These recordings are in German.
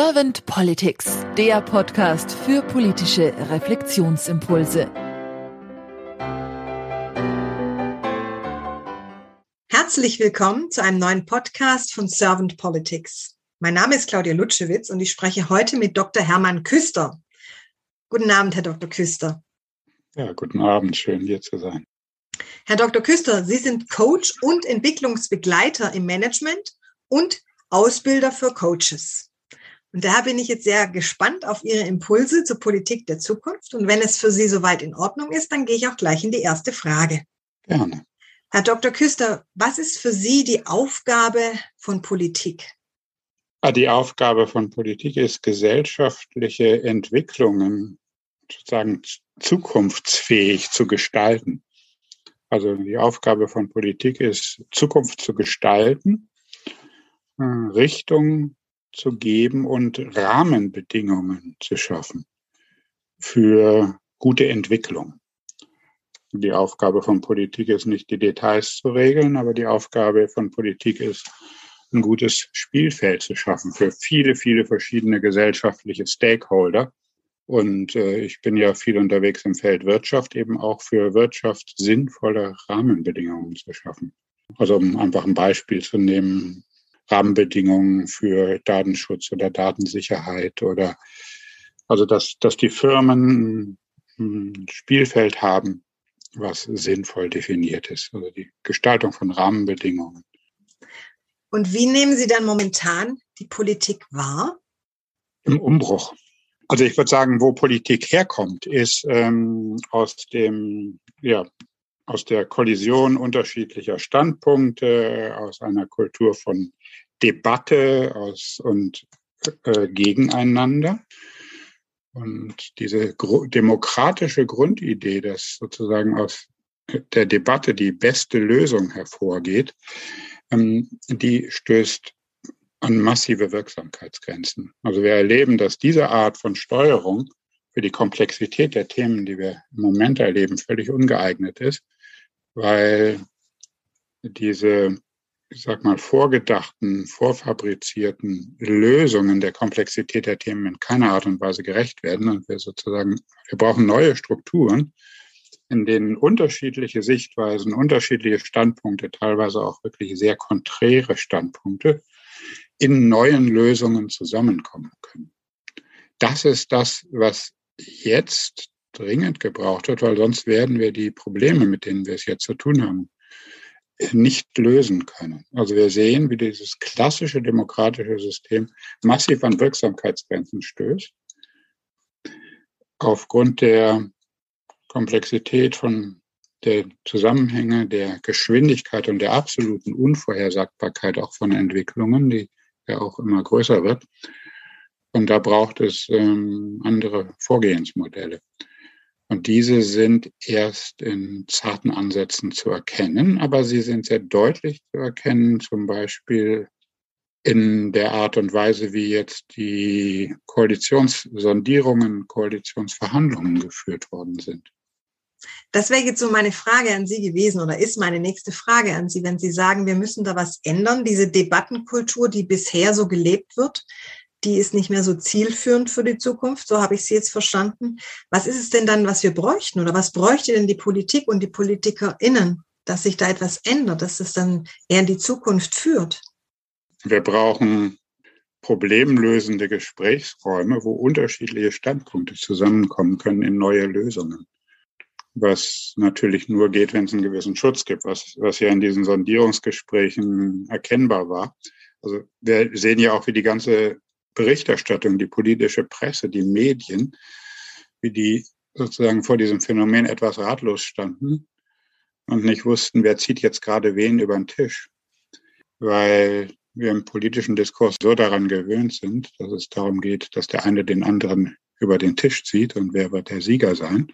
Servant Politics, der Podcast für politische Reflexionsimpulse. Herzlich willkommen zu einem neuen Podcast von Servant Politics. Mein Name ist Claudia Lutschewitz und ich spreche heute mit Dr. Hermann Küster. Guten Abend, Herr Dr. Küster. Ja, guten Abend, schön hier zu sein. Herr Dr. Küster, Sie sind Coach und Entwicklungsbegleiter im Management und Ausbilder für Coaches. Und daher bin ich jetzt sehr gespannt auf Ihre Impulse zur Politik der Zukunft. Und wenn es für Sie soweit in Ordnung ist, dann gehe ich auch gleich in die erste Frage. Gerne. Herr Dr. Küster, was ist für Sie die Aufgabe von Politik? Ah, die Aufgabe von Politik ist, gesellschaftliche Entwicklungen sozusagen zukunftsfähig zu gestalten. Also die Aufgabe von Politik ist, Zukunft zu gestalten, äh, Richtung zu geben und Rahmenbedingungen zu schaffen für gute Entwicklung. Die Aufgabe von Politik ist nicht die Details zu regeln, aber die Aufgabe von Politik ist, ein gutes Spielfeld zu schaffen für viele, viele verschiedene gesellschaftliche Stakeholder. Und äh, ich bin ja viel unterwegs im Feld Wirtschaft, eben auch für Wirtschaft sinnvolle Rahmenbedingungen zu schaffen. Also um einfach ein Beispiel zu nehmen, Rahmenbedingungen für Datenschutz oder Datensicherheit oder also dass, dass die Firmen ein Spielfeld haben, was sinnvoll definiert ist. Also die Gestaltung von Rahmenbedingungen. Und wie nehmen Sie dann momentan die Politik wahr? Im Umbruch. Also ich würde sagen, wo Politik herkommt, ist ähm, aus dem ja, aus der Kollision unterschiedlicher Standpunkte, aus einer Kultur von Debatte aus und äh, gegeneinander. Und diese demokratische Grundidee, dass sozusagen aus der Debatte die beste Lösung hervorgeht, ähm, die stößt an massive Wirksamkeitsgrenzen. Also wir erleben, dass diese Art von Steuerung für die Komplexität der Themen, die wir im Moment erleben, völlig ungeeignet ist weil diese, ich sag mal, vorgedachten, vorfabrizierten Lösungen der Komplexität der Themen in keiner Art und Weise gerecht werden. Und wir sozusagen, wir brauchen neue Strukturen, in denen unterschiedliche Sichtweisen, unterschiedliche Standpunkte, teilweise auch wirklich sehr konträre Standpunkte, in neuen Lösungen zusammenkommen können. Das ist das, was jetzt dringend gebraucht wird, weil sonst werden wir die Probleme, mit denen wir es jetzt zu tun haben, nicht lösen können. Also wir sehen, wie dieses klassische demokratische System massiv an Wirksamkeitsgrenzen stößt. Aufgrund der Komplexität von der Zusammenhänge, der Geschwindigkeit und der absoluten Unvorhersagbarkeit auch von Entwicklungen, die ja auch immer größer wird. Und da braucht es ähm, andere Vorgehensmodelle. Und diese sind erst in zarten Ansätzen zu erkennen, aber sie sind sehr deutlich zu erkennen, zum Beispiel in der Art und Weise, wie jetzt die Koalitionssondierungen, Koalitionsverhandlungen geführt worden sind. Das wäre jetzt so meine Frage an Sie gewesen oder ist meine nächste Frage an Sie, wenn Sie sagen, wir müssen da was ändern, diese Debattenkultur, die bisher so gelebt wird, die ist nicht mehr so zielführend für die Zukunft. So habe ich sie jetzt verstanden. Was ist es denn dann, was wir bräuchten? Oder was bräuchte denn die Politik und die PolitikerInnen, dass sich da etwas ändert, dass es dann eher in die Zukunft führt? Wir brauchen problemlösende Gesprächsräume, wo unterschiedliche Standpunkte zusammenkommen können in neue Lösungen. Was natürlich nur geht, wenn es einen gewissen Schutz gibt, was, was ja in diesen Sondierungsgesprächen erkennbar war. Also wir sehen ja auch, wie die ganze Berichterstattung, die politische Presse, die Medien, wie die sozusagen vor diesem Phänomen etwas ratlos standen und nicht wussten, wer zieht jetzt gerade wen über den Tisch. Weil wir im politischen Diskurs so daran gewöhnt sind, dass es darum geht, dass der eine den anderen über den Tisch zieht und wer wird der Sieger sein.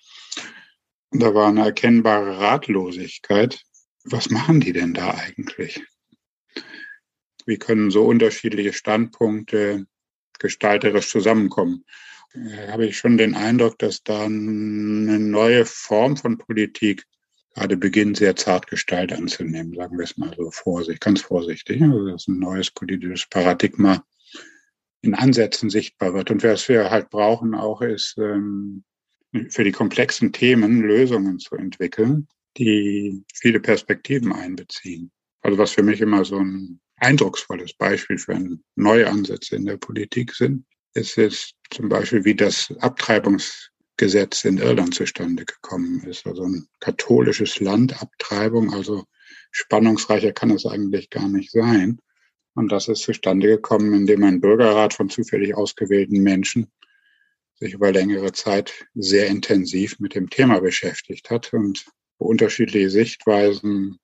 Da war eine erkennbare Ratlosigkeit. Was machen die denn da eigentlich? Wie können so unterschiedliche Standpunkte gestalterisch zusammenkommen. Da habe ich schon den Eindruck, dass da eine neue Form von Politik gerade beginnt, sehr zart Gestalt anzunehmen, sagen wir es mal so vorsichtig, ganz vorsichtig. Also das ist ein neues politisches Paradigma in Ansätzen sichtbar wird. Und was wir halt brauchen auch ist, ähm, für die komplexen Themen Lösungen zu entwickeln, die viele Perspektiven einbeziehen. Also was für mich immer so ein eindrucksvolles Beispiel für neue Ansätze in der Politik sind, ist es zum Beispiel, wie das Abtreibungsgesetz in Irland zustande gekommen ist. Also ein katholisches Land, Abtreibung, also spannungsreicher kann es eigentlich gar nicht sein. Und das ist zustande gekommen, indem ein Bürgerrat von zufällig ausgewählten Menschen sich über längere Zeit sehr intensiv mit dem Thema beschäftigt hat und unterschiedliche Sichtweisen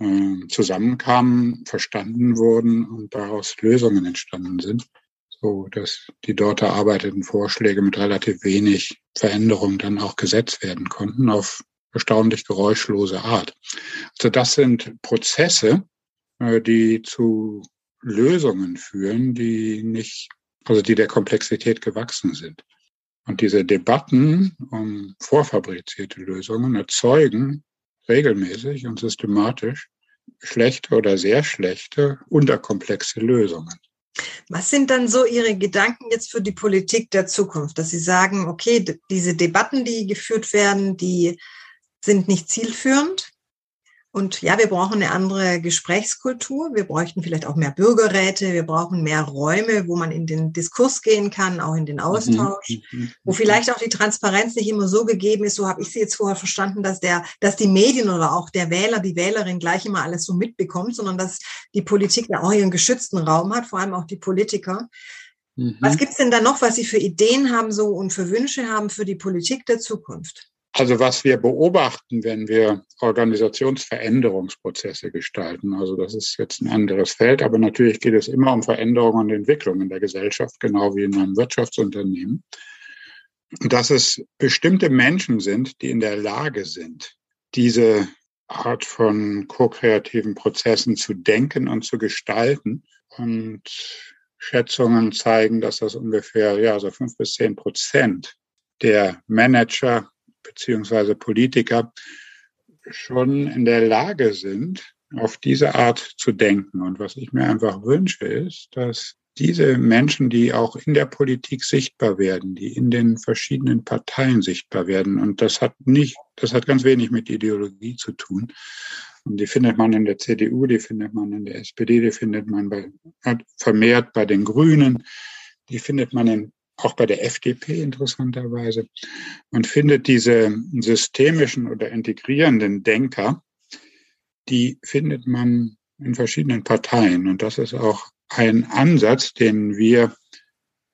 äh, zusammenkamen, verstanden wurden und daraus Lösungen entstanden sind, so dass die dort erarbeiteten Vorschläge mit relativ wenig Veränderung dann auch gesetzt werden konnten auf erstaunlich geräuschlose Art. Also das sind Prozesse, äh, die zu Lösungen führen, die nicht, also die der Komplexität gewachsen sind. Und diese Debatten um vorfabrizierte Lösungen erzeugen regelmäßig und systematisch schlechte oder sehr schlechte, unterkomplexe Lösungen. Was sind dann so Ihre Gedanken jetzt für die Politik der Zukunft, dass Sie sagen, okay, diese Debatten, die geführt werden, die sind nicht zielführend? Und ja, wir brauchen eine andere Gesprächskultur. Wir bräuchten vielleicht auch mehr Bürgerräte. Wir brauchen mehr Räume, wo man in den Diskurs gehen kann, auch in den mhm. Austausch, mhm. wo vielleicht auch die Transparenz nicht immer so gegeben ist. So habe ich sie jetzt vorher verstanden, dass der, dass die Medien oder auch der Wähler, die Wählerin gleich immer alles so mitbekommt, sondern dass die Politik ja auch ihren geschützten Raum hat, vor allem auch die Politiker. Mhm. Was gibt's denn da noch, was Sie für Ideen haben so und für Wünsche haben für die Politik der Zukunft? Also was wir beobachten, wenn wir Organisationsveränderungsprozesse gestalten, also das ist jetzt ein anderes Feld, aber natürlich geht es immer um Veränderungen und Entwicklungen in der Gesellschaft, genau wie in einem Wirtschaftsunternehmen, dass es bestimmte Menschen sind, die in der Lage sind, diese Art von ko-kreativen Prozessen zu denken und zu gestalten. Und Schätzungen zeigen, dass das ungefähr ja, so fünf bis zehn Prozent der Manager beziehungsweise Politiker schon in der Lage sind, auf diese Art zu denken. Und was ich mir einfach wünsche, ist, dass diese Menschen, die auch in der Politik sichtbar werden, die in den verschiedenen Parteien sichtbar werden, und das hat nicht, das hat ganz wenig mit Ideologie zu tun. Und die findet man in der CDU, die findet man in der SPD, die findet man bei, vermehrt bei den Grünen, die findet man in auch bei der FDP interessanterweise. Man findet diese systemischen oder integrierenden Denker, die findet man in verschiedenen Parteien. Und das ist auch ein Ansatz, den wir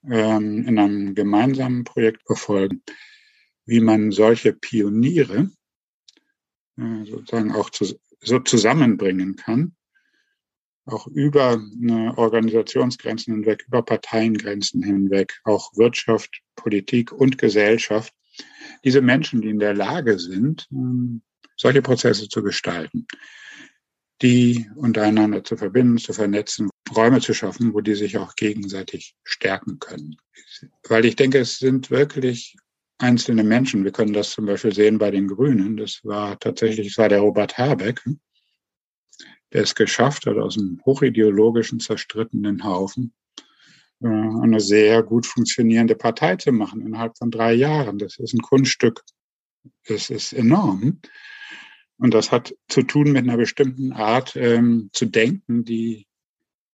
ähm, in einem gemeinsamen Projekt verfolgen, wie man solche Pioniere äh, sozusagen auch zu, so zusammenbringen kann auch über eine Organisationsgrenzen hinweg, über Parteiengrenzen hinweg, auch Wirtschaft, Politik und Gesellschaft, diese Menschen, die in der Lage sind, ähm, solche Prozesse zu gestalten, die untereinander zu verbinden, zu vernetzen, Räume zu schaffen, wo die sich auch gegenseitig stärken können. Weil ich denke, es sind wirklich einzelne Menschen. Wir können das zum Beispiel sehen bei den Grünen. Das war tatsächlich, es war der Robert Habeck, der es geschafft hat, aus einem hochideologischen, zerstrittenen Haufen äh, eine sehr gut funktionierende Partei zu machen innerhalb von drei Jahren. Das ist ein Kunststück. Das ist enorm. Und das hat zu tun mit einer bestimmten Art ähm, zu denken, die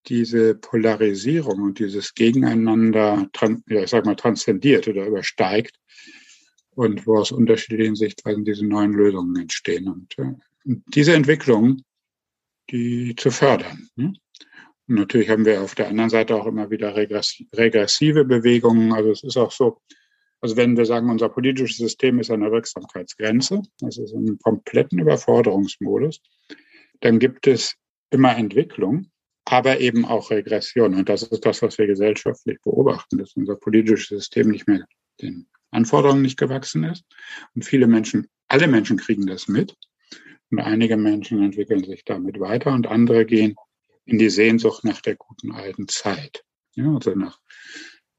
diese Polarisierung und dieses Gegeneinander, ja, ich sag mal, transzendiert oder übersteigt und wo aus unterschiedlichen Sichtweisen diese neuen Lösungen entstehen. Und, äh, und diese Entwicklung die zu fördern. Ne? Und natürlich haben wir auf der anderen Seite auch immer wieder regressive Bewegungen. Also es ist auch so, also wenn wir sagen, unser politisches System ist an der Wirksamkeitsgrenze, das ist in einem kompletten Überforderungsmodus, dann gibt es immer Entwicklung, aber eben auch Regression. Und das ist das, was wir gesellschaftlich beobachten, dass unser politisches System nicht mehr den Anforderungen nicht gewachsen ist. Und viele Menschen, alle Menschen kriegen das mit. Und einige Menschen entwickeln sich damit weiter und andere gehen in die Sehnsucht nach der guten alten Zeit. Ja, also nach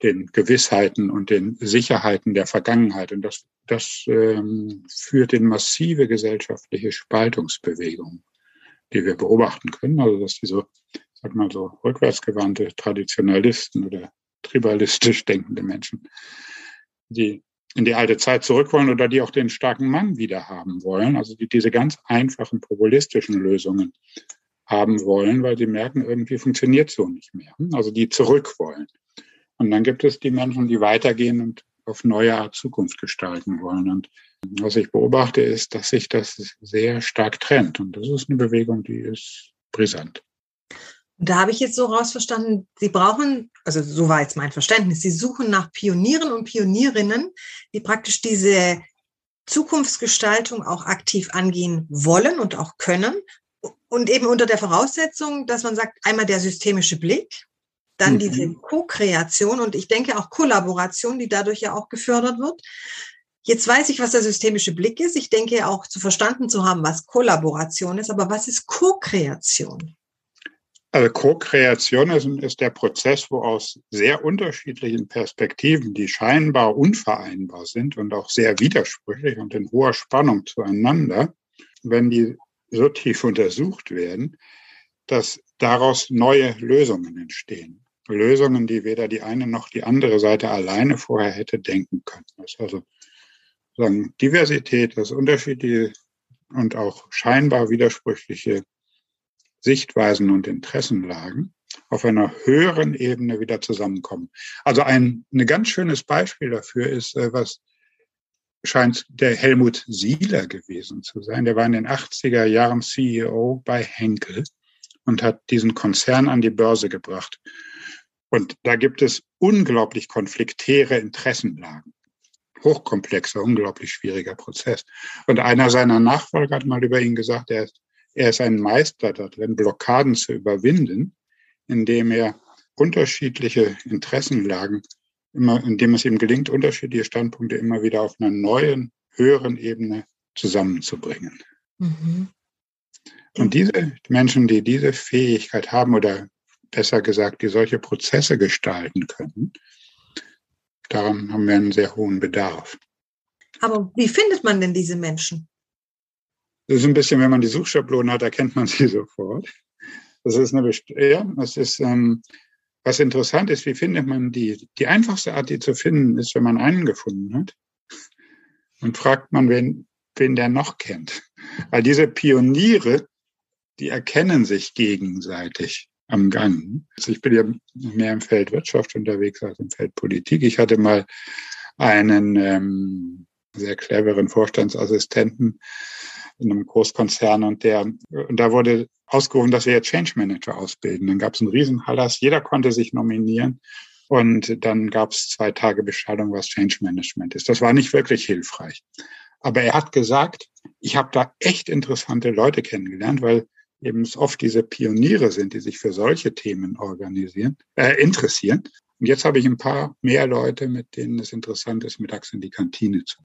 den Gewissheiten und den Sicherheiten der Vergangenheit. Und das, das ähm, führt in massive gesellschaftliche Spaltungsbewegungen, die wir beobachten können. Also dass diese, sag mal so, rückwärtsgewandte Traditionalisten oder tribalistisch denkende Menschen, die in die alte Zeit zurück wollen oder die auch den starken Mann wieder haben wollen, also die diese ganz einfachen populistischen Lösungen haben wollen, weil sie merken, irgendwie funktioniert so nicht mehr. Also die zurück wollen. Und dann gibt es die Menschen, die weitergehen und auf neue Art Zukunft gestalten wollen. Und was ich beobachte, ist, dass sich das sehr stark trennt. Und das ist eine Bewegung, die ist brisant. Da habe ich jetzt so rausverstanden, Sie brauchen, also so war jetzt mein Verständnis, Sie suchen nach Pionieren und Pionierinnen, die praktisch diese Zukunftsgestaltung auch aktiv angehen wollen und auch können. Und eben unter der Voraussetzung, dass man sagt, einmal der systemische Blick, dann mhm. diese Co-Kreation und ich denke auch Kollaboration, die dadurch ja auch gefördert wird. Jetzt weiß ich, was der systemische Blick ist. Ich denke auch zu verstanden zu haben, was Kollaboration ist. Aber was ist Co-Kreation? Also Co-Kreation ist, ist, der Prozess, wo aus sehr unterschiedlichen Perspektiven, die scheinbar unvereinbar sind und auch sehr widersprüchlich und in hoher Spannung zueinander, wenn die so tief untersucht werden, dass daraus neue Lösungen entstehen. Lösungen, die weder die eine noch die andere Seite alleine vorher hätte denken können. Das ist also sagen, Diversität, das unterschiedliche und auch scheinbar widersprüchliche Sichtweisen und Interessenlagen auf einer höheren Ebene wieder zusammenkommen. Also ein, ein ganz schönes Beispiel dafür ist, äh, was scheint der Helmut Sieler gewesen zu sein. Der war in den 80er Jahren CEO bei Henkel und hat diesen Konzern an die Börse gebracht. Und da gibt es unglaublich konfliktäre Interessenlagen. Hochkomplexer, unglaublich schwieriger Prozess. Und einer seiner Nachfolger hat mal über ihn gesagt, er ist er ist ein Meister darin, Blockaden zu überwinden, indem er unterschiedliche Interessenlagen immer, indem es ihm gelingt, unterschiedliche Standpunkte immer wieder auf einer neuen, höheren Ebene zusammenzubringen. Mhm. Und diese Menschen, die diese Fähigkeit haben oder besser gesagt, die solche Prozesse gestalten können, daran haben wir einen sehr hohen Bedarf. Aber wie findet man denn diese Menschen? Das ist ein bisschen, wenn man die Suchschablone hat, erkennt man sie sofort. Das ist eine, ja, das ist, ähm, was interessant ist, wie findet man die? Die einfachste Art, die zu finden, ist, wenn man einen gefunden hat. Und fragt man, wen, wen der noch kennt. Weil diese Pioniere, die erkennen sich gegenseitig am Gang. Also ich bin ja mehr im Feld Wirtschaft unterwegs als im Feld Politik. Ich hatte mal einen ähm, sehr cleveren Vorstandsassistenten, in einem Großkonzern und der, und da wurde ausgerufen, dass wir jetzt Change Manager ausbilden. Dann gab es einen Riesenhallas, jeder konnte sich nominieren. Und dann gab es zwei Tage Beschallung, was Change Management ist. Das war nicht wirklich hilfreich. Aber er hat gesagt, ich habe da echt interessante Leute kennengelernt, weil eben es oft diese Pioniere sind, die sich für solche Themen organisieren, äh, interessieren. Und jetzt habe ich ein paar mehr Leute, mit denen es interessant ist, mittags in die Kantine zu.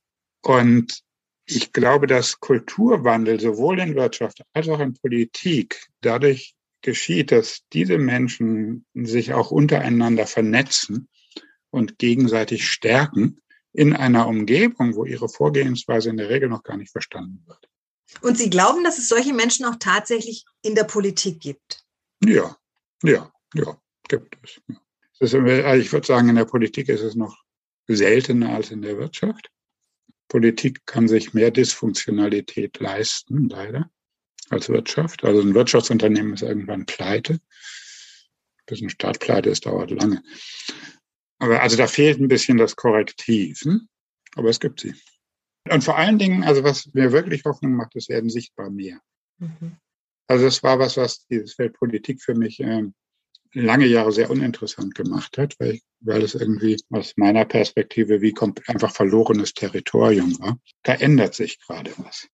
Und ich glaube, dass Kulturwandel sowohl in Wirtschaft als auch in Politik dadurch geschieht, dass diese Menschen sich auch untereinander vernetzen und gegenseitig stärken in einer Umgebung, wo ihre Vorgehensweise in der Regel noch gar nicht verstanden wird. Und Sie glauben, dass es solche Menschen auch tatsächlich in der Politik gibt? Ja, ja, ja, gibt es. es ist, also ich würde sagen, in der Politik ist es noch seltener als in der Wirtschaft. Politik kann sich mehr Dysfunktionalität leisten, leider, als Wirtschaft. Also ein Wirtschaftsunternehmen ist irgendwann pleite. Bis ein Staat pleite ist, dauert lange. Aber also da fehlt ein bisschen das Korrektiv. Hm? Aber es gibt sie. Und vor allen Dingen, also was mir wirklich Hoffnung macht, es werden sichtbar mehr. Mhm. Also das war was, was dieses Feld Politik für mich ähm, lange Jahre sehr uninteressant gemacht hat, weil, weil es irgendwie aus meiner Perspektive wie einfach verlorenes Territorium war. Da ändert sich gerade was.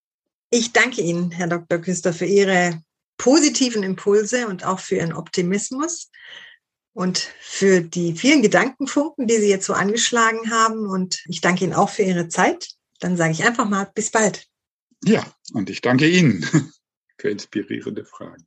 Ich danke Ihnen, Herr Dr. Küster, für Ihre positiven Impulse und auch für Ihren Optimismus und für die vielen Gedankenfunken, die Sie jetzt so angeschlagen haben. Und ich danke Ihnen auch für Ihre Zeit. Dann sage ich einfach mal bis bald. Ja, und ich danke Ihnen für inspirierende Fragen.